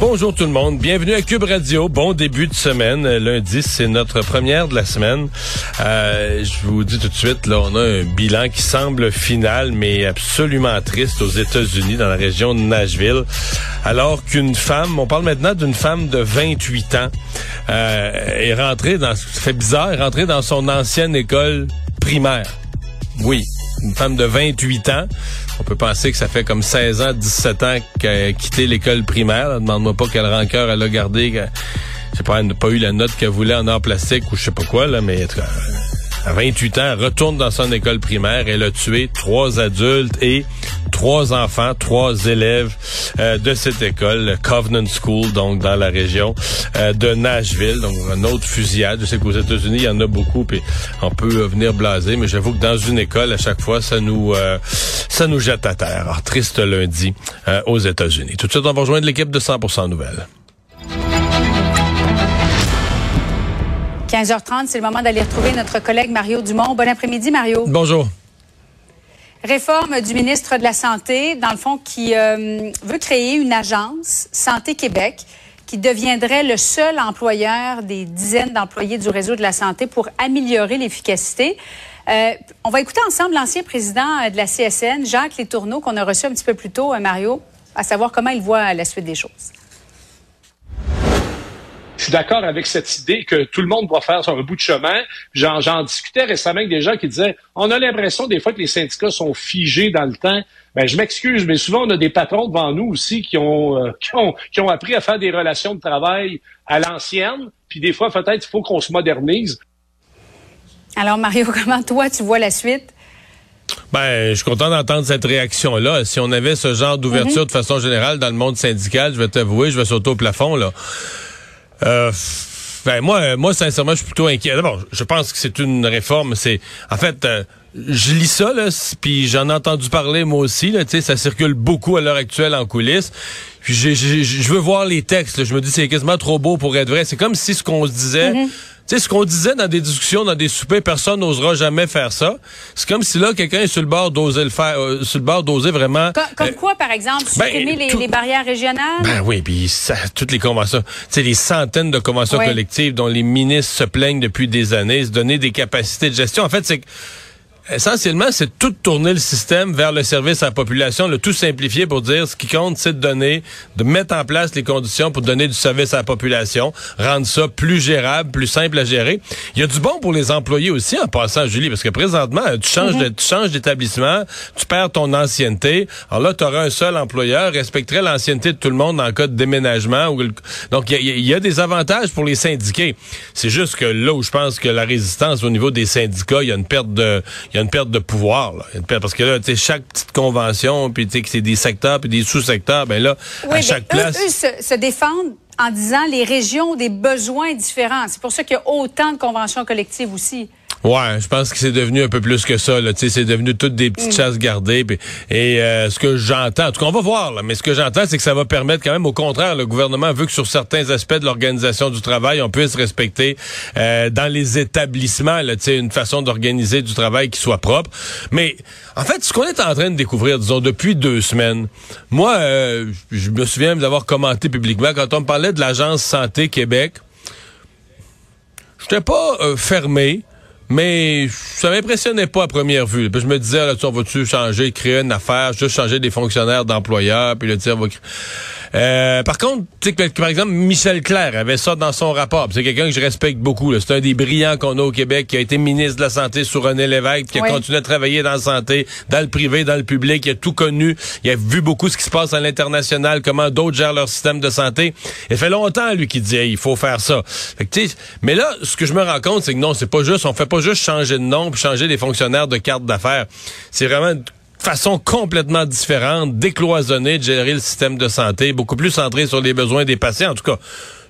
Bonjour tout le monde, bienvenue à Cube Radio. Bon début de semaine. Lundi, c'est notre première de la semaine. Euh, je vous dis tout de suite, là, on a un bilan qui semble final, mais absolument triste aux États-Unis, dans la région de Nashville. Alors qu'une femme, on parle maintenant d'une femme de 28 ans, euh, est rentrée dans, ça fait bizarre, est rentrée dans son ancienne école primaire. Oui, une femme de 28 ans. On peut penser que ça fait comme 16 ans, 17 ans qu'elle a quitté l'école primaire. Demande-moi pas quel rancœur elle a gardé. Que, je sais pas, elle n'a pas eu la note qu'elle voulait en art plastique ou je sais pas quoi, là, mais à 28 ans, elle retourne dans son école primaire. Elle a tué trois adultes et trois enfants, trois élèves euh, de cette école, Covenant School, donc dans la région euh, de Nashville. Donc, un autre fusillade. Je sais qu'aux États-Unis, il y en a beaucoup, puis on peut venir blaser, mais j'avoue que dans une école, à chaque fois, ça nous euh, ça nous jette à terre. Alors, triste lundi aux États-Unis. Tout de suite, on va rejoindre l'équipe de 100% Nouvelles. 15h30, c'est le moment d'aller retrouver notre collègue Mario Dumont. Bon après-midi, Mario. Bonjour. Réforme du ministre de la Santé, dans le fond, qui euh, veut créer une agence Santé Québec qui deviendrait le seul employeur des dizaines d'employés du réseau de la santé pour améliorer l'efficacité. Euh, on va écouter ensemble l'ancien président de la CSN, Jacques Létourneau, qu'on a reçu un petit peu plus tôt, euh, Mario, à savoir comment il voit la suite des choses je suis d'accord avec cette idée que tout le monde doit faire son bout de chemin. J'en discutais récemment avec des gens qui disaient on a l'impression des fois que les syndicats sont figés dans le temps. Ben, je m'excuse, mais souvent on a des patrons devant nous aussi qui ont, euh, qui ont, qui ont appris à faire des relations de travail à l'ancienne. Puis des fois, peut-être, il faut qu'on se modernise. Alors, Mario, comment toi, tu vois la suite? Ben, je suis content d'entendre cette réaction-là. Si on avait ce genre d'ouverture mm-hmm. de façon générale dans le monde syndical, je vais t'avouer, je vais sauter au plafond, là. Euh, ben moi, moi sincèrement, je suis plutôt inquiet. D'abord, je pense que c'est une réforme. C'est en fait, euh, je lis ça là, puis j'en ai entendu parler moi aussi. Là, ça circule beaucoup à l'heure actuelle en coulisses. Puis je veux voir les textes. Je me dis c'est quasiment trop beau pour être vrai. C'est comme si ce qu'on se disait. Mm-hmm. Tu sais, ce qu'on disait dans des discussions, dans des soupers, personne n'osera jamais faire ça. C'est comme si là, quelqu'un est sur le bord d'oser le faire, euh, sur le bord d'oser vraiment. comme euh, quoi, par exemple, ben, supprimer les, barrières régionales? Ben oui, puis toutes les conventions, tu sais, les centaines de conventions collectives dont les ministres se plaignent depuis des années, se donner des capacités de gestion. En fait, c'est essentiellement, c'est tout tourner le système vers le service à la population, le tout simplifier pour dire ce qui compte, c'est de donner, de mettre en place les conditions pour donner du service à la population, rendre ça plus gérable, plus simple à gérer. Il y a du bon pour les employés aussi en passant, Julie, parce que présentement, tu changes mm-hmm. de, tu changes d'établissement, tu perds ton ancienneté. Alors là, tu auras un seul employeur, respecterait l'ancienneté de tout le monde en cas de déménagement. Donc, il y, y, a des avantages pour les syndiqués. C'est juste que là où je pense que la résistance au niveau des syndicats, il y a une perte de, y a une perte de pouvoir. Là. parce que là, tu sais, chaque petite convention, puis tu sais que c'est des secteurs puis des sous-secteurs, ben là, à chaque place. Eux, se, se défendent en disant les régions ont des besoins différents. C'est pour ça qu'il y a autant de conventions collectives aussi. Ouais, je pense que c'est devenu un peu plus que ça. Là. C'est devenu toutes des petites mm. chasses gardées. et euh, ce que j'entends, en tout cas, on va voir, là, mais ce que j'entends, c'est que ça va permettre quand même, au contraire, le gouvernement veut que sur certains aspects de l'organisation du travail, on puisse respecter euh, dans les établissements là, une façon d'organiser du travail qui soit propre. Mais en fait, ce qu'on est en train de découvrir, disons, depuis deux semaines, moi, euh, je me souviens d'avoir commenté publiquement quand on me parlait de l'Agence Santé Québec. Je n'étais pas fermé mais ça m'impressionnait pas à première vue. Puis je me disais, là, tu, on va-tu changer, créer une affaire, juste changer des fonctionnaires d'employeurs, puis le dire, va euh, par contre, tu sais par exemple, Michel Clair avait ça dans son rapport. C'est quelqu'un que je respecte beaucoup. C'est un des brillants qu'on a au Québec, qui a été ministre de la Santé sous René Lévesque, qui a continué à travailler dans la santé, dans le privé, dans le public. Il a tout connu. Il a vu beaucoup ce qui se passe à l'international, comment d'autres gèrent leur système de santé. Il fait longtemps, lui, qui disait, il faut faire ça. mais là, ce que je me rends compte, c'est que non, c'est pas juste, on fait pas juste changer de nom puis changer des fonctionnaires de carte d'affaires. C'est vraiment façon complètement différente, décloisonnée de gérer le système de santé, beaucoup plus centré sur les besoins des patients. En tout cas,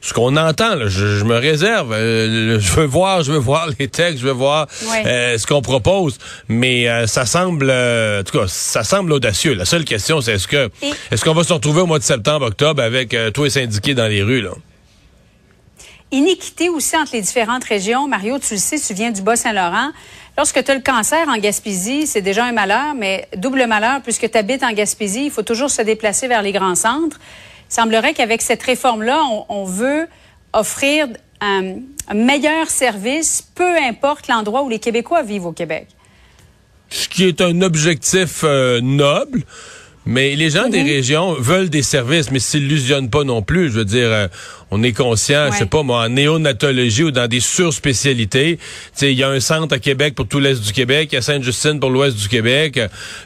ce qu'on entend, là, je, me réserve. Euh, je veux voir, je veux voir les textes, je veux voir euh, ce qu'on propose. Mais euh, ça semble, en tout cas, ça semble audacieux. La seule question, c'est est-ce que, est-ce qu'on va se retrouver au mois de septembre, octobre avec tous les syndiqués dans les rues là? Iniquité aussi entre les différentes régions. Mario, tu le sais, tu viens du Bas-Saint-Laurent. Lorsque tu as le cancer en Gaspésie, c'est déjà un malheur, mais double malheur, puisque tu habites en Gaspésie, il faut toujours se déplacer vers les grands centres. Il semblerait qu'avec cette réforme-là, on, veut offrir un, meilleur service, peu importe l'endroit où les Québécois vivent au Québec. Ce qui est un objectif euh, noble. Mais les gens des régions veulent des services, mais s'illusionnent pas non plus. Je veux dire, euh, on est conscient, je sais pas moi, en néonatologie ou dans des surspécialités. Il y a un centre à Québec pour tout l'Est du Québec, il y a Sainte-Justine pour l'Ouest du Québec,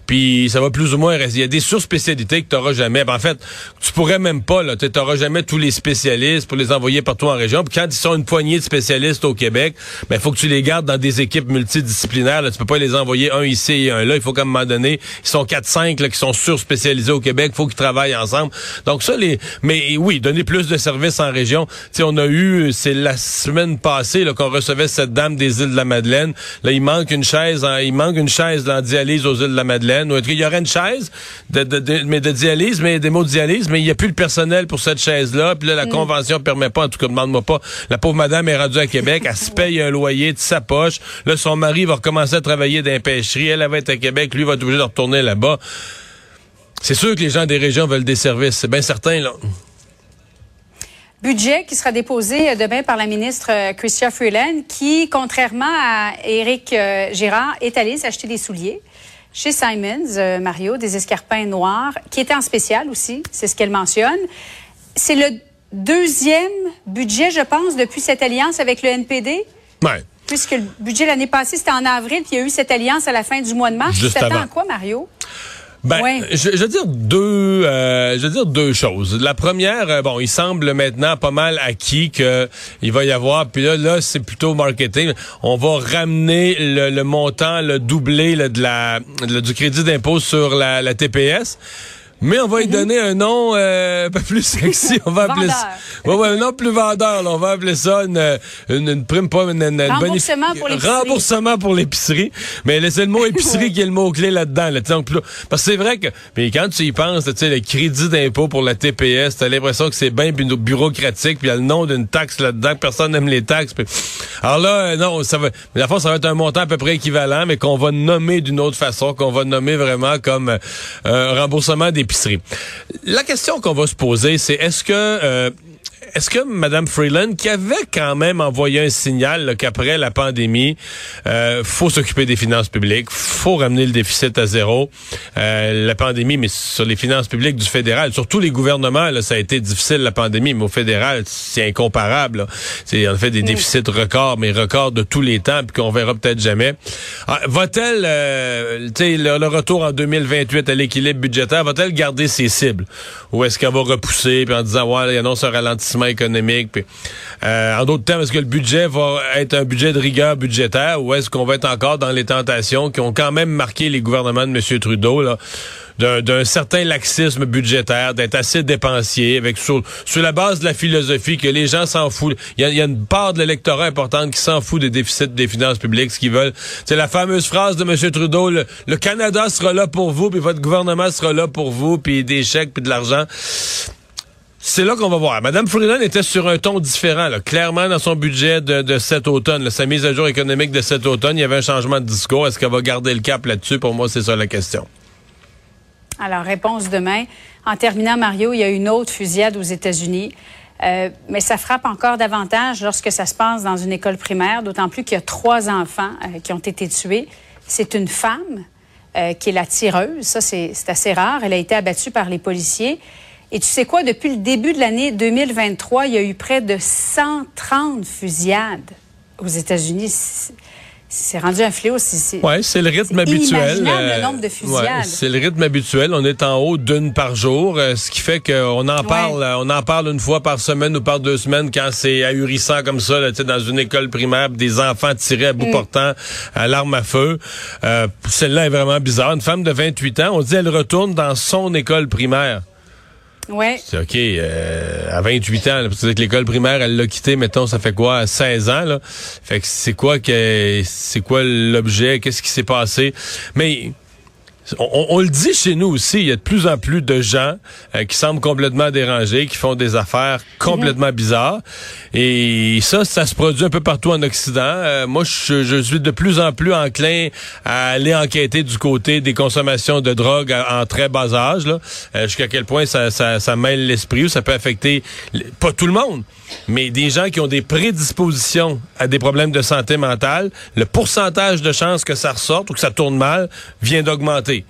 puis ça va plus ou moins rester. Il y a des surspécialités que tu n'auras jamais. Ben, en fait, tu pourrais même pas, là, tu n'auras jamais tous les spécialistes pour les envoyer partout en région. Puis quand ils sont une poignée de spécialistes au Québec, ben faut que tu les gardes dans des équipes multidisciplinaires. Là. Tu peux pas les envoyer un ici et un là. Il faut qu'à un moment donné, ils sont 4-5 qui sont surspécialisés au Québec. Il faut qu'ils travaillent ensemble. Donc ça, les. Mais oui, donner plus de services en région. sais, on a eu, c'est la semaine passée qu'on recevait cette dame des îles de la Madeleine. Là, il manque une chaise, il manque une chaise dans dialyse aux îles de la Madeleine. Ou il y aurait une chaise de, de, mais de dialyse, mais des mots de dialyse, mais il n'y a plus le personnel pour cette chaise-là. Puis là, la mm. convention permet pas. En tout cas, demande-moi pas. La pauvre madame est rendue à Québec, elle se paye un loyer de sa poche. Là, son mari va recommencer à travailler dans les pêcheries. Elle, elle va être à Québec, lui va être obligé de retourner là-bas. C'est sûr que les gens des régions veulent des services, c'est bien certain, là budget qui sera déposé euh, demain par la ministre euh, Chrystia Freeland, qui, contrairement à Éric euh, Gérard, est allé s'acheter des souliers chez Simons, Mario, des escarpins noirs, qui étaient en spécial aussi, c'est ce qu'elle mentionne. C'est le deuxième budget, je pense, depuis cette alliance avec le NPD. Ouais. Puisque le budget l'année passée, c'était en avril, puis il y a eu cette alliance à la fin du mois de mars. Juste avant. à quoi, Mario? Ben, je, je, veux dire deux, euh, je veux dire deux choses. La première, euh, bon, il semble maintenant pas mal acquis que il va y avoir, puis là, là, c'est plutôt marketing. On va ramener le, montant, le doublé de la, du crédit d'impôt sur la, la TPS. Mais on va lui mhm. donner un nom euh, un peu plus sexy. On va appeler ça. Ouais, un nom plus vendeur. On va appeler ça une, une, prime, pas une, une Remboursement pour l'épicerie. Remboursement pour l'épicerie. Mais c'est le mot épicerie qui est le mot-clé là-dedans. Là. Donc, parce que c'est vrai que. Mais quand tu y penses, tu sais, le crédit d'impôt pour la TPS, t'as l'impression que c'est bien bureaucratique, puis il y a le nom d'une taxe là-dedans, personne n'aime les taxes. Alors là, euh, non, ça va. Mais la fois, ça va être un montant à peu près équivalent, mais qu'on va nommer d'une autre façon, qu'on va nommer vraiment comme euh, remboursement des la question qu'on va se poser, c'est est-ce que euh, est-ce que Mme Freeland, qui avait quand même envoyé un signal qu'après la pandémie, euh, faut s'occuper des finances publiques, faut ramener le déficit à zéro, euh, la pandémie, mais sur les finances publiques du fédéral, sur tous les gouvernements, là, ça a été difficile la pandémie, mais au fédéral, c'est incomparable. C'est en fait des déficits records, mais records de tous les temps, puis qu'on verra peut-être jamais. Ah, va-t-elle, euh, le, le retour en 2028 à l'équilibre budgétaire, va-t-elle garder ses cibles, ou est-ce qu'elle va repousser, puis en disant ouais, il annonce un ralentissement économique. Euh, en d'autres termes, est-ce que le budget va être un budget de rigueur budgétaire ou est-ce qu'on va être encore dans les tentations qui ont quand même marqué les gouvernements de M. Trudeau, d'un certain laxisme budgétaire, d'être assez dépensier, avec sur, la base de la philosophie que les gens s'en foutent. Il y, a, une part de l'électorat importante qui s'en fout des déficits des finances publiques, ce qu'ils veulent. C'est la fameuse phrase de M. Trudeau, le, Canada sera là pour vous, puis votre gouvernement sera là pour vous, puis des chèques, puis de l'argent. C'est là qu'on va voir. Madame Freeland était sur un ton différent, là. clairement dans son budget de, cet automne, sa mise à jour économique de cet automne, il y avait un changement de discours. Est-ce qu'elle va garder le cap là-dessus? Pour moi, c'est ça la question. Alors, réponse demain. En terminant, Mario, il y a une autre fusillade aux États-Unis. Euh, mais ça frappe encore davantage lorsque ça se passe dans une école primaire, d'autant plus qu'il y a trois enfants euh, qui ont été tués. C'est une femme euh, qui est la tireuse. Ça, c'est assez rare. Elle a été abattue par les policiers. Et tu sais quoi, depuis le début de l'année 2023, il y a eu près de 130 fusillades aux États-Unis. C'est rendu un fléau. Oui, c'est le rythme habituel. le euh, nombre de fusillades. c'est le rythme habituel. On est en haut d'une par jour, euh, ce qui fait qu'on en parle, on en parle une fois par semaine ou par deux semaines quand c'est ahurissant comme ça, là, dans une école primaire, des enfants tirés à bout mm. portant à l'arme à feu. Euh, celle-là est vraiment bizarre. Une femme de 28 ans, on dit elle retourne dans son école primaire. Ouais. C'est OK. Euh, à 28 ans, parce que l'école primaire, elle l'a quitté, mettons, ça fait quoi, 16 ans, là? Fait que c'est quoi que c'est quoi l'objet, qu'est-ce qui s'est passé? Mais on, le dit chez nous aussi, il y a de plus en plus de gens euh, qui semblent complètement dérangés, qui font des affaires complètement bizarres. Et ça, ça se produit un peu partout en Occident. Euh, moi, je, suis de plus en plus enclin à aller enquêter du côté des consommations de drogue en, très bas âge, euh, jusqu'à quel point ça, ça, ça mêle l'esprit ou ça peut affecter pas tout le monde, mais des gens qui ont des prédispositions à des problèmes de santé mentale. Le pourcentage de chances que ça ressorte ou que ça tourne mal vient d'augmenter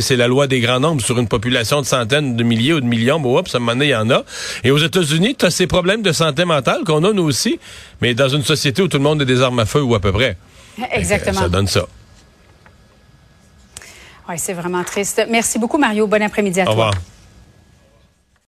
c'est la loi des grands nombres sur une population de centaines de milliers ou de millions. Bon, hop, ça il y en a. Et aux États-Unis, tu as ces problèmes de santé mentale qu'on a nous aussi, mais dans une société où tout le monde a des armes à feu ou à peu près. Exactement. ça donne ça. Oui, c'est vraiment triste. Merci beaucoup, Mario. Bon après-midi à toi. Au revoir.